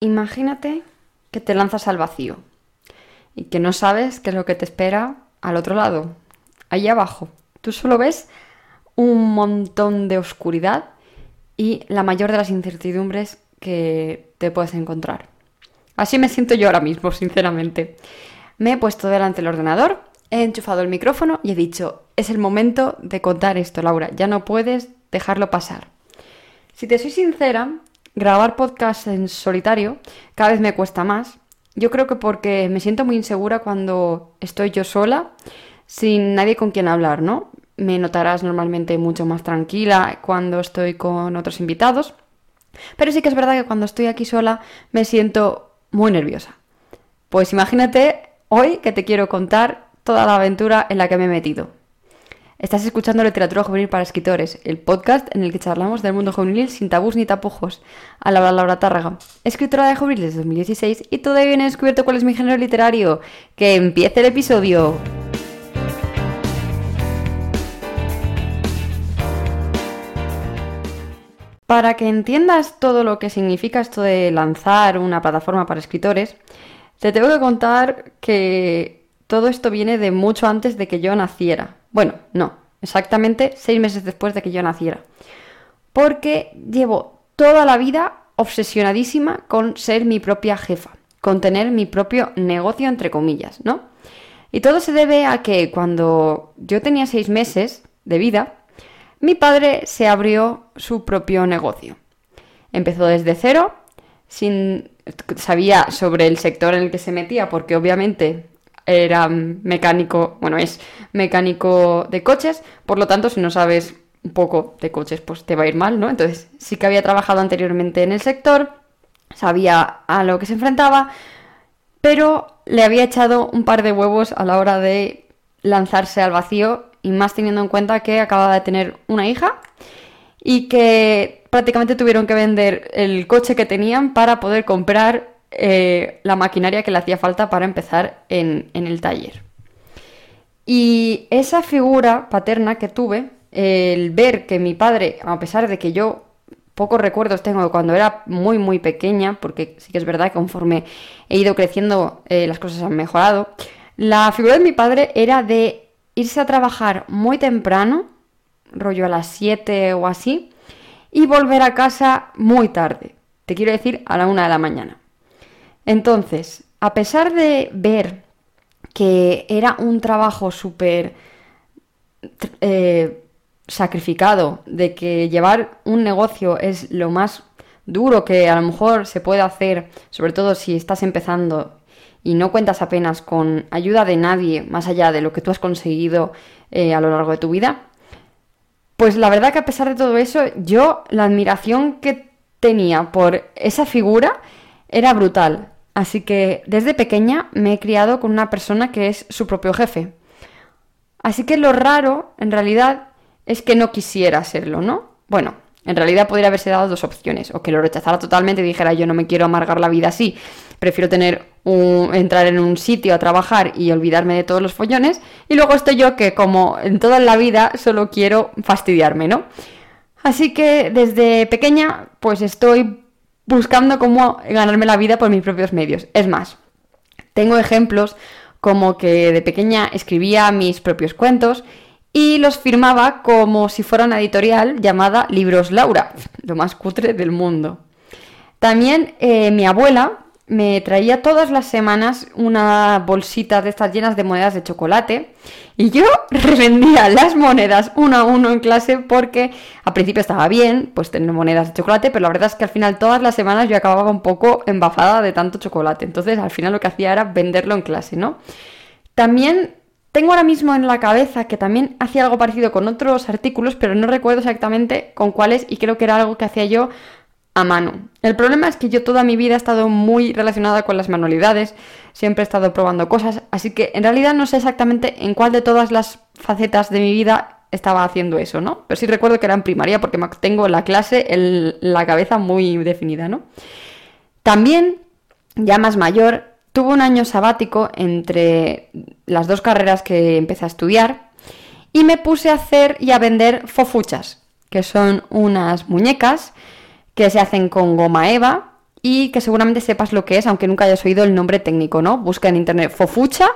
Imagínate que te lanzas al vacío y que no sabes qué es lo que te espera al otro lado, ahí abajo. Tú solo ves un montón de oscuridad y la mayor de las incertidumbres que te puedes encontrar. Así me siento yo ahora mismo, sinceramente. Me he puesto delante del ordenador, he enchufado el micrófono y he dicho, es el momento de contar esto, Laura, ya no puedes dejarlo pasar. Si te soy sincera, grabar podcast en solitario cada vez me cuesta más. Yo creo que porque me siento muy insegura cuando estoy yo sola, sin nadie con quien hablar, ¿no? Me notarás normalmente mucho más tranquila cuando estoy con otros invitados. Pero sí que es verdad que cuando estoy aquí sola me siento muy nerviosa. Pues imagínate hoy que te quiero contar toda la aventura en la que me he metido. Estás escuchando Literatura Juvenil para Escritores, el podcast en el que charlamos del mundo juvenil sin tabús ni tapujos. A la Laura Tárraga, escritora de juvenil desde 2016 y todavía viene descubierto cuál es mi género literario. ¡Que empiece el episodio! Para que entiendas todo lo que significa esto de lanzar una plataforma para escritores, te tengo que contar que todo esto viene de mucho antes de que yo naciera. Bueno, no, exactamente seis meses después de que yo naciera. Porque llevo toda la vida obsesionadísima con ser mi propia jefa, con tener mi propio negocio, entre comillas, ¿no? Y todo se debe a que cuando yo tenía seis meses de vida, mi padre se abrió su propio negocio. Empezó desde cero, sin sabía sobre el sector en el que se metía, porque obviamente era mecánico, bueno, es mecánico de coches, por lo tanto, si no sabes un poco de coches, pues te va a ir mal, ¿no? Entonces, sí que había trabajado anteriormente en el sector, sabía a lo que se enfrentaba, pero le había echado un par de huevos a la hora de lanzarse al vacío y más teniendo en cuenta que acababa de tener una hija y que prácticamente tuvieron que vender el coche que tenían para poder comprar eh, la maquinaria que le hacía falta para empezar en, el taller. Y esa figura paterna que tuve, el ver que mi padre, a pesar de que yo pocos recuerdos tengo de cuando era muy muy pequeña, porque sí que es verdad que conforme he ido creciendo eh, las cosas han mejorado, la figura de mi padre era de irse a trabajar muy temprano, rollo a las 7 o así, y volver a casa muy tarde, te quiero decir a la 1 de la mañana. Entonces, a pesar de ver que era un trabajo súper eh, sacrificado, de que llevar un negocio es lo más duro que a lo mejor se puede hacer, sobre todo si estás empezando y no cuentas apenas con ayuda de nadie más allá de lo que tú has conseguido eh, a lo largo de tu vida, pues la verdad que a pesar de todo eso, yo la admiración que tenía por esa figura era brutal. Así que desde pequeña me he criado con una persona que es su propio jefe. Así que lo raro, en realidad, es que no quisiera serlo, ¿no? Bueno, en realidad podría haberse dado dos opciones, o que lo rechazara totalmente y dijera yo no me quiero amargar la vida así, prefiero tener un, entrar en un sitio a trabajar y olvidarme de todos los follones, y luego estoy yo que como en toda la vida solo quiero fastidiarme, ¿no? Así que desde pequeña pues estoy buscando cómo ganarme la vida por mis propios medios. Es más, tengo ejemplos como que de pequeña escribía mis propios cuentos y los firmaba como si fuera una editorial llamada Libros Laura, lo más cutre del mundo. También eh, mi abuela me traía todas las semanas una bolsita de estas llenas de monedas de chocolate y yo revendía las monedas uno a uno en clase porque al principio estaba bien, pues tener monedas de chocolate, pero la verdad es que al final todas las semanas yo acababa un poco embafada de tanto chocolate. Entonces al final lo que hacía era venderlo en clase, ¿no? También tengo ahora mismo en la cabeza que también hacía algo parecido con otros artículos, pero no recuerdo exactamente con cuáles y creo que era algo que hacía yo mano. El problema es que yo toda mi vida he estado muy relacionada con las manualidades, siempre he estado probando cosas, así que en realidad no sé exactamente en cuál de todas las facetas de mi vida estaba haciendo eso, ¿no? Pero sí recuerdo que era en primaria porque tengo la clase en la cabeza muy definida, ¿no? También, ya más mayor, tuve un año sabático entre las dos carreras que empecé a estudiar y me puse a hacer y a vender fofuchas, que son unas muñecas que se hacen con goma eva y que seguramente sepas lo que es, aunque nunca hayas oído el nombre técnico, ¿no? Busca en internet Fofucha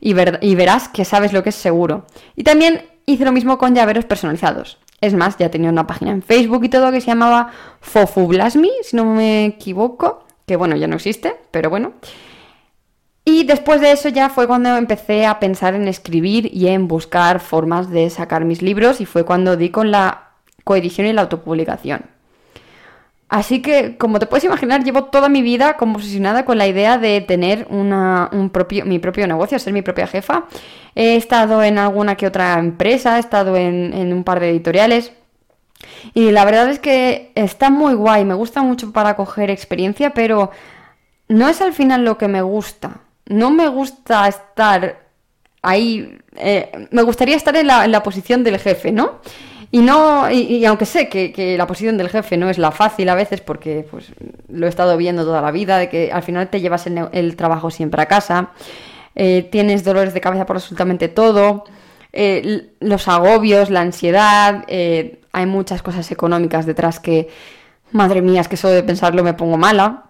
y, verás que sabes lo que es seguro. Y también hice lo mismo con llaveros personalizados. Es más, ya tenía una página en Facebook y todo que se llamaba Fofublasmi, si no me equivoco, que bueno, ya no existe, pero bueno. Y después de eso ya fue cuando empecé a pensar en escribir y en buscar formas de sacar mis libros y fue cuando di con la coedición y la autopublicación. Así que, como te puedes imaginar, llevo toda mi vida como obsesionada con la idea de tener un propio, mi propio negocio, ser mi propia jefa. He estado en alguna que otra empresa, he estado en, en un par de editoriales. Y la verdad es que está muy guay, me gusta mucho para coger experiencia, pero no es al final lo que me gusta no me gusta estar ahí, eh, me gustaría estar en la, posición del jefe, ¿no? Y no, y, aunque sé que, la posición del jefe no es la fácil a veces, porque pues lo he estado viendo toda la vida, de que al final te llevas el, trabajo siempre a casa, eh, tienes dolores de cabeza por absolutamente todo, eh, los agobios, la ansiedad, hay muchas cosas económicas detrás que, madre mía, es que solo de pensarlo me pongo mala.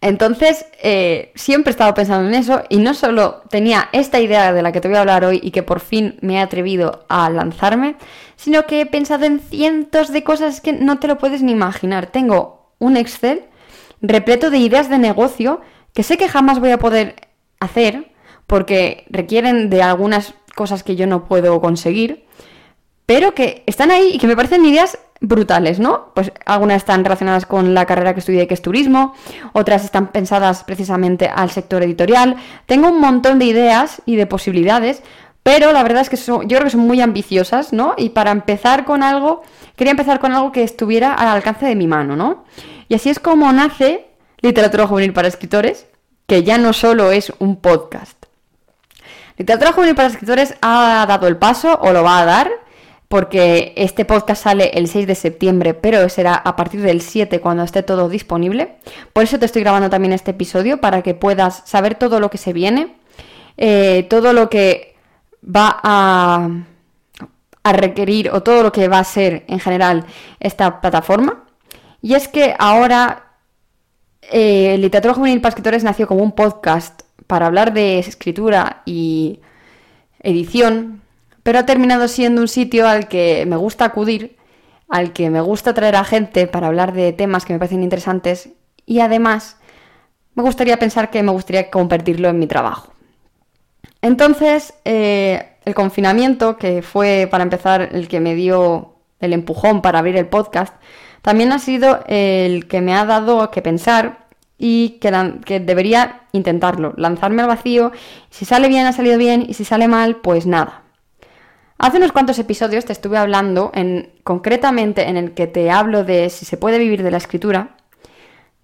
Entonces, eh, siempre he estado pensando en eso y no solo tenía esta idea de la que te voy a hablar hoy y que por fin me he atrevido a lanzarme, sino que he pensado en cientos de cosas que no te lo puedes ni imaginar. Tengo un Excel repleto de ideas de negocio que sé que jamás voy a poder hacer porque requieren de algunas cosas que yo no puedo conseguir, pero que están ahí y que me parecen ideas brutales, ¿no? Pues algunas están relacionadas con la carrera que estudié, que es turismo, otras están pensadas precisamente al sector editorial. Tengo un montón de ideas y de posibilidades, pero la verdad es que yo creo que son muy ambiciosas, ¿no? Y para empezar con algo, quería empezar con algo que estuviera al alcance de mi mano, ¿no? Y así es como nace Literatura Juvenil para Escritores, que ya no solo es un podcast. Literatura Juvenil para Escritores ha dado el paso, o lo va a dar, porque este podcast sale el 6 de septiembre, pero será a partir del 7 cuando esté todo disponible. Por eso te estoy grabando también este episodio, para que puedas saber todo lo que se viene, eh, todo lo que va a, requerir o todo lo que va a ser en general esta plataforma. Y es que ahora eh, Literatura Juvenil para Escritores nació como un podcast para hablar de escritura y edición, pero ha terminado siendo un sitio al que me gusta acudir, al que me gusta traer a gente para hablar de temas que me parecen interesantes y además me gustaría pensar que me gustaría convertirlo en mi trabajo. Entonces, eh, el confinamiento, que fue para empezar el que me dio el empujón para abrir el podcast, también ha sido el que me ha dado que pensar y que, debería intentarlo, lanzarme al vacío. Si sale bien, ha salido bien, y si sale mal, pues nada. Hace unos cuantos episodios te estuve hablando, en, concretamente en el que te hablo de si se puede vivir de la escritura,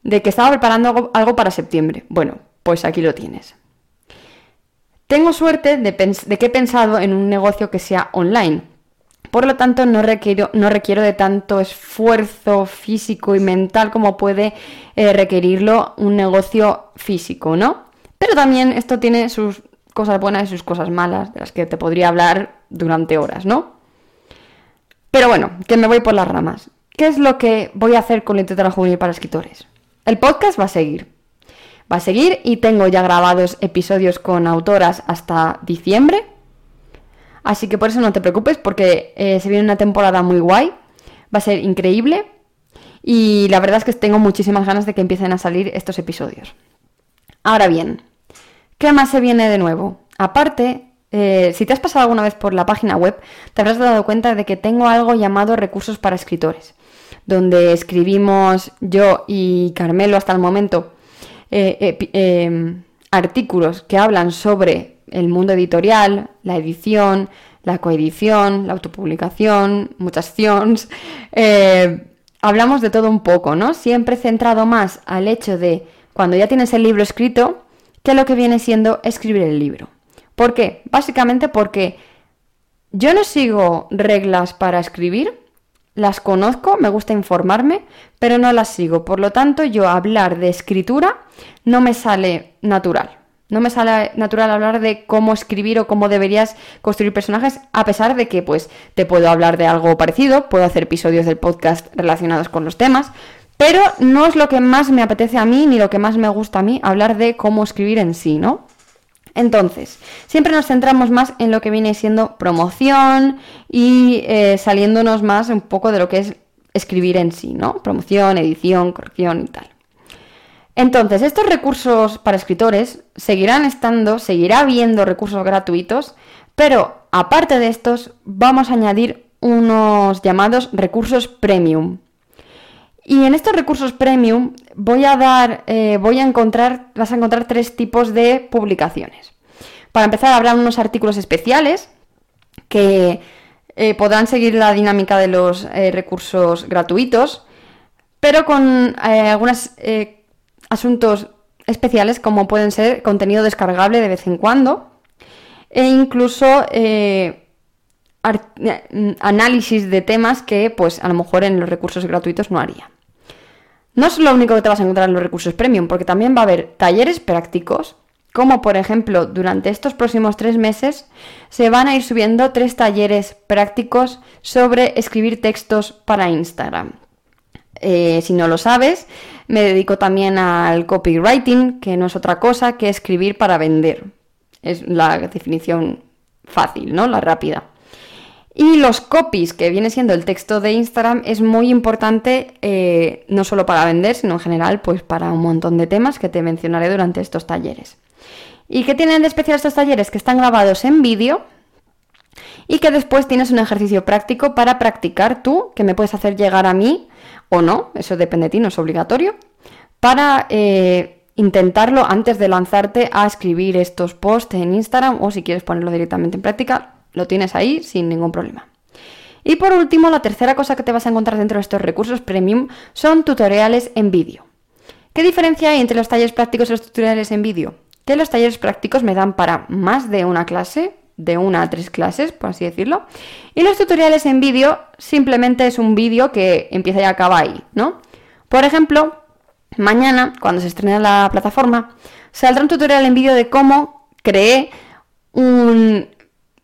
de que estaba preparando algo, para septiembre. Bueno, pues aquí lo tienes. Tengo suerte de, que he pensado en un negocio que sea online. Por lo tanto, no requiero, de tanto esfuerzo físico y mental como puede eh, requerirlo un negocio físico, ¿no? Pero también esto tiene sus cosas buenas y sus cosas malas, de las que te podría hablar durante horas, ¿no? Pero bueno, que me voy por las ramas. ¿Qué es lo que voy a hacer con literatura juvenil para escritores? El podcast va a seguir. Va a seguir y tengo ya grabados episodios con autoras hasta diciembre. Así que por eso no te preocupes porque eh, se viene una temporada muy guay. Va a ser increíble. Y la verdad es que tengo muchísimas ganas de que empiecen a salir estos episodios. Ahora bien, ¿qué más se viene de nuevo? Aparte, eh, si te has pasado alguna vez por la página web, te habrás dado cuenta de que tengo algo llamado recursos para escritores, donde escribimos yo y Carmelo hasta el momento eh, em, artículos que hablan sobre el mundo editorial, la edición, la coedición, la autopublicación, muchas acciones. Eh, hablamos de todo un poco, ¿no? Siempre centrado más al hecho de cuando ya tienes el libro escrito, que lo que viene siendo escribir el libro. ¿Por qué? Básicamente porque yo no sigo reglas para escribir, las conozco, me gusta informarme, pero no las sigo. Por lo tanto, yo hablar de escritura no me sale natural. No me sale natural hablar de cómo escribir o cómo deberías construir personajes, a pesar de que pues te puedo hablar de algo parecido, puedo hacer episodios del podcast relacionados con los temas, Pero no es lo que más me apetece a mí ni lo que más me gusta a mí hablar de cómo escribir en sí, ¿no? Entonces, siempre nos centramos más en lo que viene siendo promoción y eh, saliéndonos más un poco de lo que es escribir en sí, ¿no? Promoción, edición, corrección y tal. Entonces, estos recursos para escritores seguirán estando, seguirá habiendo recursos gratuitos, pero aparte de estos, vamos a añadir unos llamados recursos premium. Y en estos recursos premium voy a dar, eh, voy a encontrar, vas a encontrar tres tipos de publicaciones. Para empezar, habrá unos artículos especiales que eh, podrán seguir la dinámica de los eh, recursos gratuitos, pero con algunos asuntos especiales como pueden ser contenido descargable de vez en cuando e incluso análisis de temas que pues a lo mejor en los recursos gratuitos no haría. No es lo único que te vas a encontrar en los recursos premium, porque también va a haber talleres prácticos, como por ejemplo durante estos próximos tres meses se van a ir subiendo tres talleres prácticos sobre escribir textos para Instagram. Eh, si no lo sabes, me dedico también al copywriting, que no es otra cosa que escribir para vender. Es la definición fácil, ¿no? La rápida. Y los copies, que viene siendo el texto de Instagram, es muy importante eh, no solo para vender, sino en general, pues para un montón de temas que te mencionaré durante estos talleres. ¿Y qué tienen de especial estos talleres? Que están grabados en vídeo y que después tienes un ejercicio práctico para practicar tú, que me puedes hacer llegar a mí o no, eso depende de ti, no es obligatorio, para eh, intentarlo antes de lanzarte a escribir estos posts en Instagram o si quieres ponerlo directamente en práctica, lo tienes ahí sin ningún problema. Y por último, la tercera cosa que te vas a encontrar dentro de estos recursos premium son tutoriales en vídeo. ¿Qué diferencia hay entre los talleres prácticos y los tutoriales en vídeo? Que los talleres prácticos me dan para más de una clase, de una a tres clases, por así decirlo. Y los tutoriales en vídeo simplemente es un vídeo que empieza y acaba ahí, ¿no? Por ejemplo, mañana, cuando se estrene la plataforma, saldrá un tutorial en vídeo de cómo creé un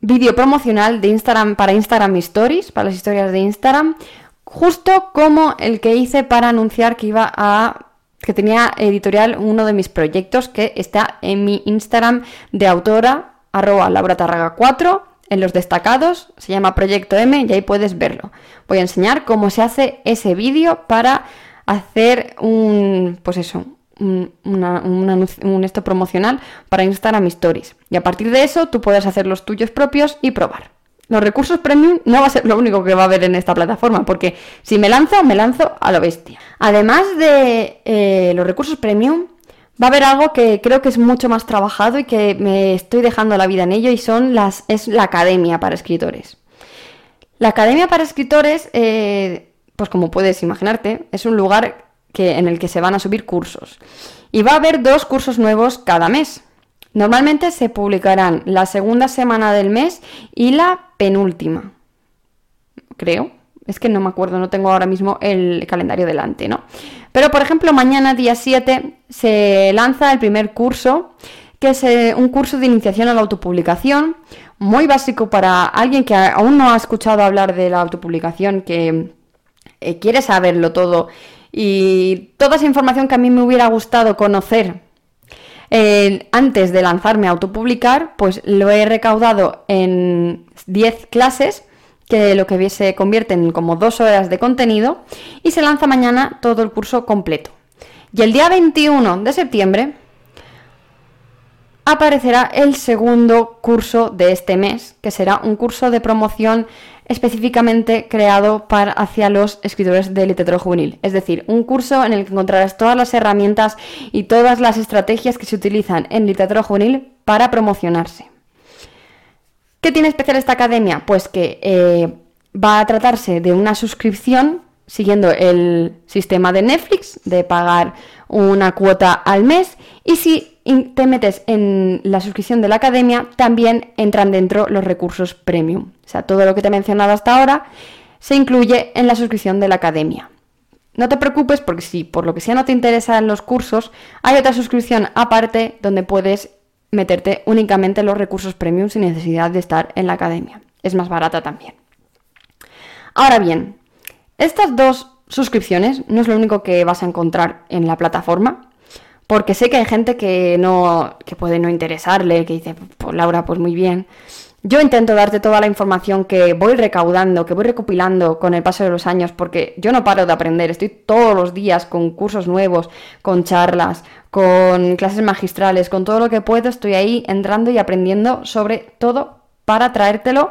vídeo promocional de Instagram para Instagram Stories, para las historias de Instagram, justo como el que hice para anunciar que iba a que tenía editorial uno de mis proyectos que está en mi Instagram de autora arroba Laura 4 en los destacados, se llama Proyecto M y ahí puedes verlo. Voy a enseñar cómo se hace ese vídeo para hacer un, pues eso, un, esto promocional para Instagram Stories. Y a partir de eso tú puedes hacer los tuyos propios y probar. Los recursos premium no va a ser lo único que va a haber en esta plataforma, porque si me lanzo, me lanzo a lo bestia. Además de eh, los recursos premium, va a haber algo que creo que es mucho más trabajado y que me estoy dejando la vida en ello y son las, es la academia para escritores. La academia para escritores, eh, pues como puedes imaginarte, es un lugar en el que se van a subir cursos. Y va a haber dos cursos nuevos cada mes. Normalmente se publicarán la segunda semana del mes y la penúltima. Creo. Es que no me acuerdo, no tengo ahora mismo el calendario delante, ¿no? Pero por ejemplo, mañana día 7 se lanza el primer curso, que es eh, un curso de iniciación a la autopublicación, muy básico para alguien que aún no ha escuchado hablar de la autopublicación, que eh, quiere saberlo todo y toda esa información que a mí me hubiera gustado conocer eh, antes de lanzarme a autopublicar, pues lo he recaudado en 10 clases, que lo que se convierte en como dos horas de contenido, y se lanza mañana todo el curso completo. Y el día 21 de septiembre aparecerá el segundo curso de este mes, que será un curso de promoción específicamente creado para, hacia los escritores de literatura juvenil. Es decir, un curso en el que encontrarás todas las herramientas y todas las estrategias que se utilizan en literatura juvenil para promocionarse. ¿Qué tiene especial esta academia? Pues que eh, va a tratarse de una suscripción siguiendo el sistema de Netflix, de pagar una cuota al mes, y si te metes en la suscripción de la academia, también entran dentro los recursos premium. O sea, todo lo que te he mencionado hasta ahora se incluye en la suscripción de la academia. No te preocupes porque si por lo que sea no te interesan los cursos, hay otra suscripción aparte donde puedes meterte únicamente los recursos premium sin necesidad de estar en la academia. Es más barata también. Ahora bien, estas dos suscripciones, no es lo único que vas a encontrar en la plataforma, porque sé que hay gente que no que puede no interesarle, que dice, pues Laura, pues muy bien. Yo intento darte toda la información que voy recaudando, que voy recopilando con el paso de los años, porque yo no paro de aprender, estoy todos los días con cursos nuevos, con charlas, con clases magistrales, con todo lo que puedo, estoy ahí entrando y aprendiendo sobre todo para traértelo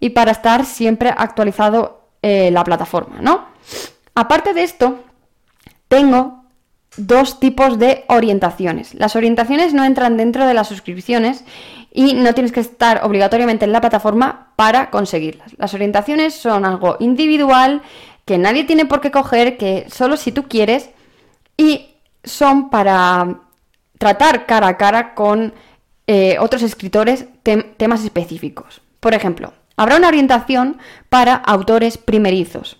y para estar siempre actualizado eh, la plataforma, ¿no? Aparte de esto, tengo dos tipos de orientaciones. Las orientaciones no entran dentro de las suscripciones y no tienes que estar obligatoriamente en la plataforma para conseguirlas. Las orientaciones son algo individual que nadie tiene por qué coger, que solo si tú quieres y son para tratar cara a cara con eh, otros escritores temas específicos. Por ejemplo, habrá una orientación para autores primerizos,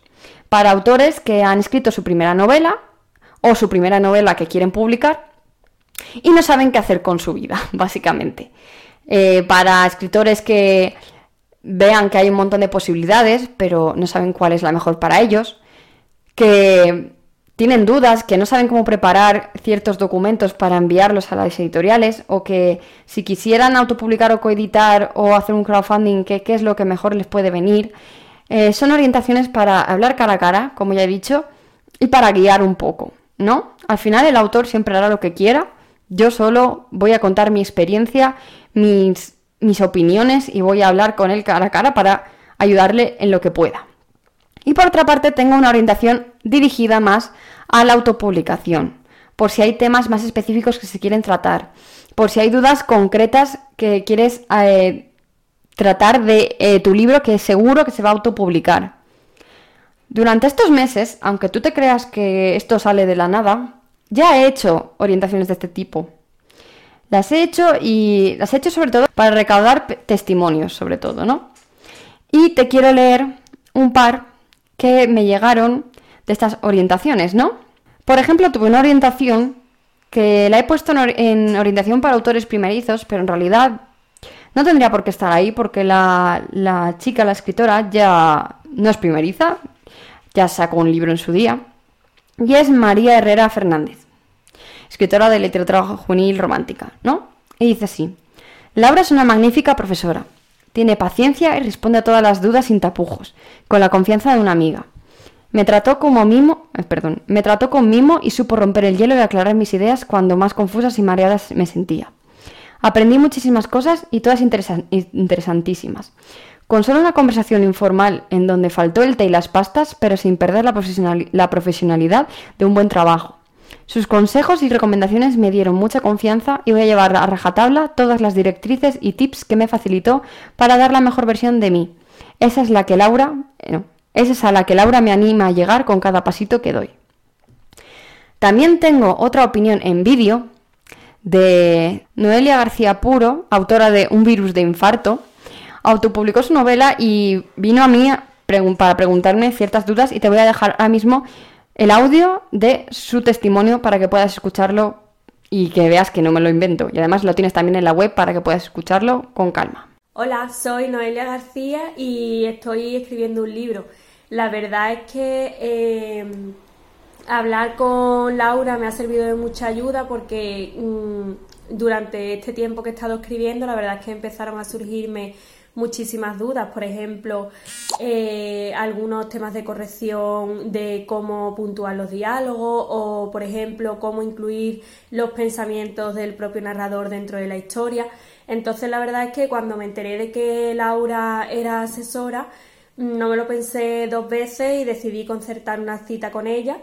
para autores que han escrito su primera novela o su primera novela que quieren publicar y no saben qué hacer con su vida, básicamente. Eh, para escritores que vean que hay un montón de posibilidades, pero no saben cuál es la mejor para ellos, que tienen dudas, que no saben cómo preparar ciertos documentos para enviarlos a las editoriales, o que si quisieran autopublicar o coeditar o hacer un crowdfunding, ¿qué, es lo que mejor les puede venir? Eh, son orientaciones para hablar cara a cara, como ya he dicho, y para guiar un poco, ¿no? Al final el autor siempre hará lo que quiera, yo solo voy a contar mi experiencia, mis, mis opiniones y voy a hablar con él cara a cara para ayudarle en lo que pueda. Y por otra parte tengo una orientación dirigida más a la autopublicación, por si hay temas más específicos que se quieren tratar, por si hay dudas concretas que quieres eh, tratar de eh, tu libro que seguro que se va a autopublicar. Durante estos meses, aunque tú te creas que esto sale de la nada, ya he hecho orientaciones de este tipo. Las he hecho y las he hecho sobre todo para recaudar testimonios, sobre todo, ¿no? Y te quiero leer un par que me llegaron de estas orientaciones, ¿no? Por ejemplo, tuve una orientación que la he puesto en, orientación para autores primerizos, pero en realidad no tendría por qué estar ahí porque la, la chica, la escritora, ya no es primeriza, ya sacó un libro en su día, y es María Herrera Fernández, escritora de literatura juvenil romántica, ¿no? Y dice así, Laura es una magnífica profesora, tiene paciencia y responde a todas las dudas sin tapujos, con la confianza de una amiga. Me trató como mimo, eh, perdón, me trató con mimo y supo romper el hielo y aclarar mis ideas cuando más confusas y mareadas me sentía. Aprendí muchísimas cosas y todas interesantísimas. Con solo una conversación informal en donde faltó el té y las pastas, pero sin perder la, profesionalidad de un buen trabajo. Sus consejos y recomendaciones me dieron mucha confianza y voy a llevar a rajatabla todas las directrices y tips que me facilitó para dar la mejor versión de mí. Esa es la que Laura, eh, esa es a la que Laura me anima a llegar con cada pasito que doy. También tengo otra opinión en vídeo de Noelia García Puro, autora de Un virus de infarto. Autopublicó su novela y vino a mí para preguntarme ciertas dudas y te voy a dejar ahora mismo el audio de su testimonio para que puedas escucharlo y que veas que no me lo invento. Y además lo tienes también en la web para que puedas escucharlo con calma. Hola, soy Noelia García y estoy escribiendo un libro. La verdad es que eh, hablar con Laura me ha servido de mucha ayuda porque mm, durante este tiempo que he estado escribiendo, la verdad es que empezaron a surgirme muchísimas dudas, por ejemplo, eh, algunos temas de corrección de cómo puntuar los diálogos o, por ejemplo, cómo incluir los pensamientos del propio narrador dentro de la historia. Entonces, la verdad es que cuando me enteré de que Laura era asesora, no me lo pensé dos veces y decidí concertar una cita con ella.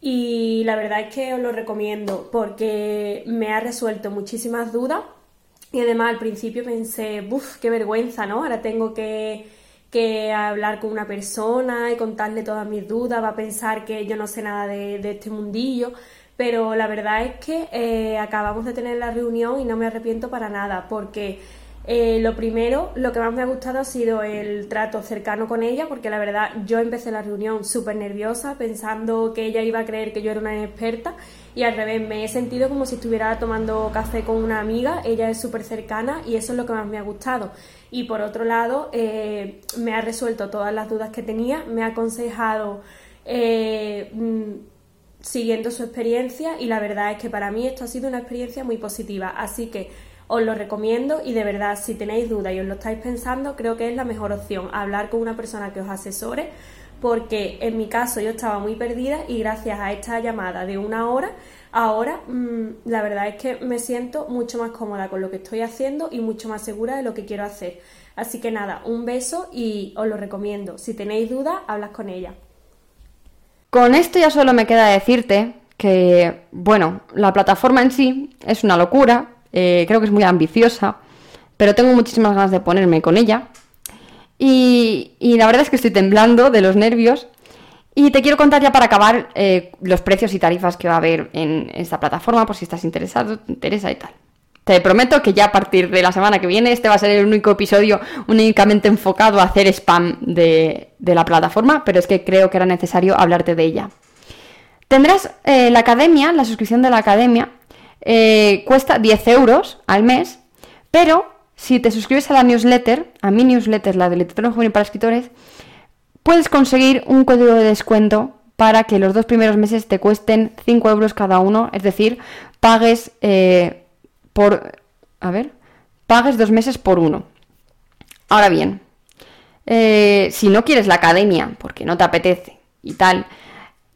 Y la verdad es que os lo recomiendo porque me ha resuelto muchísimas dudas y además al principio pensé, uff, qué vergüenza, ¿no? Ahora tengo que, que, hablar con una persona y contarle todas mis dudas, va a pensar que yo no sé nada de, este mundillo. Pero la verdad es que eh, acabamos de tener la reunión y no me arrepiento para nada, porque eh, lo primero, lo que más me ha gustado ha sido el trato cercano con ella, porque la verdad yo empecé la reunión súper nerviosa, pensando que ella iba a creer que yo era una experta y al revés, me he sentido como si estuviera tomando café con una amiga, ella es súper cercana y eso es lo que más me ha gustado. Y por otro lado, eh, me ha resuelto todas las dudas que tenía, me ha aconsejado eh, mm, siguiendo su experiencia y la verdad es que para mí esto ha sido una experiencia muy positiva. Así que os lo recomiendo y de verdad si tenéis dudas y os lo estáis pensando, creo que es la mejor opción hablar con una persona que os asesore porque en mi caso yo estaba muy perdida y gracias a esta llamada de una hora, ahora mm, la verdad es que me siento mucho más cómoda con lo que estoy haciendo y mucho más segura de lo que quiero hacer. Así que nada, un beso y os lo recomiendo. Si tenéis dudas, hablas con ella. Con esto ya solo me queda decirte que, bueno, la plataforma en sí es una locura, eh, creo que es muy ambiciosa, pero tengo muchísimas ganas de ponerme con ella. Y, la verdad es que estoy temblando de los nervios. Y te quiero contar ya para acabar eh, los precios y tarifas que va a haber en esta plataforma, por si estás interesado, te interesa y tal. Te prometo que ya a partir de la semana que viene este va a ser el único episodio únicamente enfocado a hacer spam de, la plataforma, pero es que creo que era necesario hablarte de ella. Tendrás eh, la academia, la suscripción de la academia, eh, cuesta 10 euros al mes, pero si te suscribes a la newsletter, a mi newsletter, la del Literatura Juvenil para Escritores, puedes conseguir un código de descuento para que los dos primeros meses te cuesten 5 euros cada uno, es decir, pagues eh, por... A ver, pagues dos meses por uno. Ahora bien, eh, si no quieres la academia porque no te apetece y tal,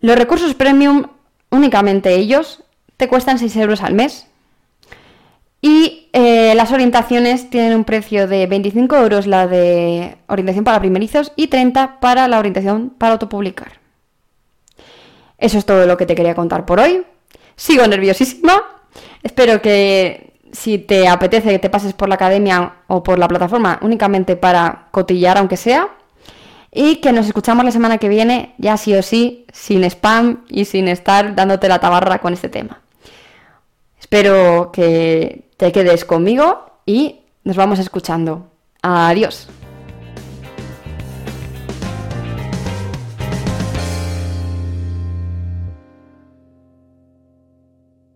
los recursos premium, únicamente ellos, te cuestan 6 euros al mes. Y eh, las orientaciones tienen un precio de 25 euros la de orientación para primerizos y 30 para la orientación para autopublicar. Eso es todo lo que te quería contar por hoy. Sigo nerviosísima. Espero que si te apetece que te pases por la academia o por la plataforma únicamente para cotillar aunque sea. Y que nos escuchamos la semana que viene, ya sí o sí, sin spam y sin estar dándote la tabarra con este tema. Espero que te quedes conmigo y nos vamos escuchando. Adiós.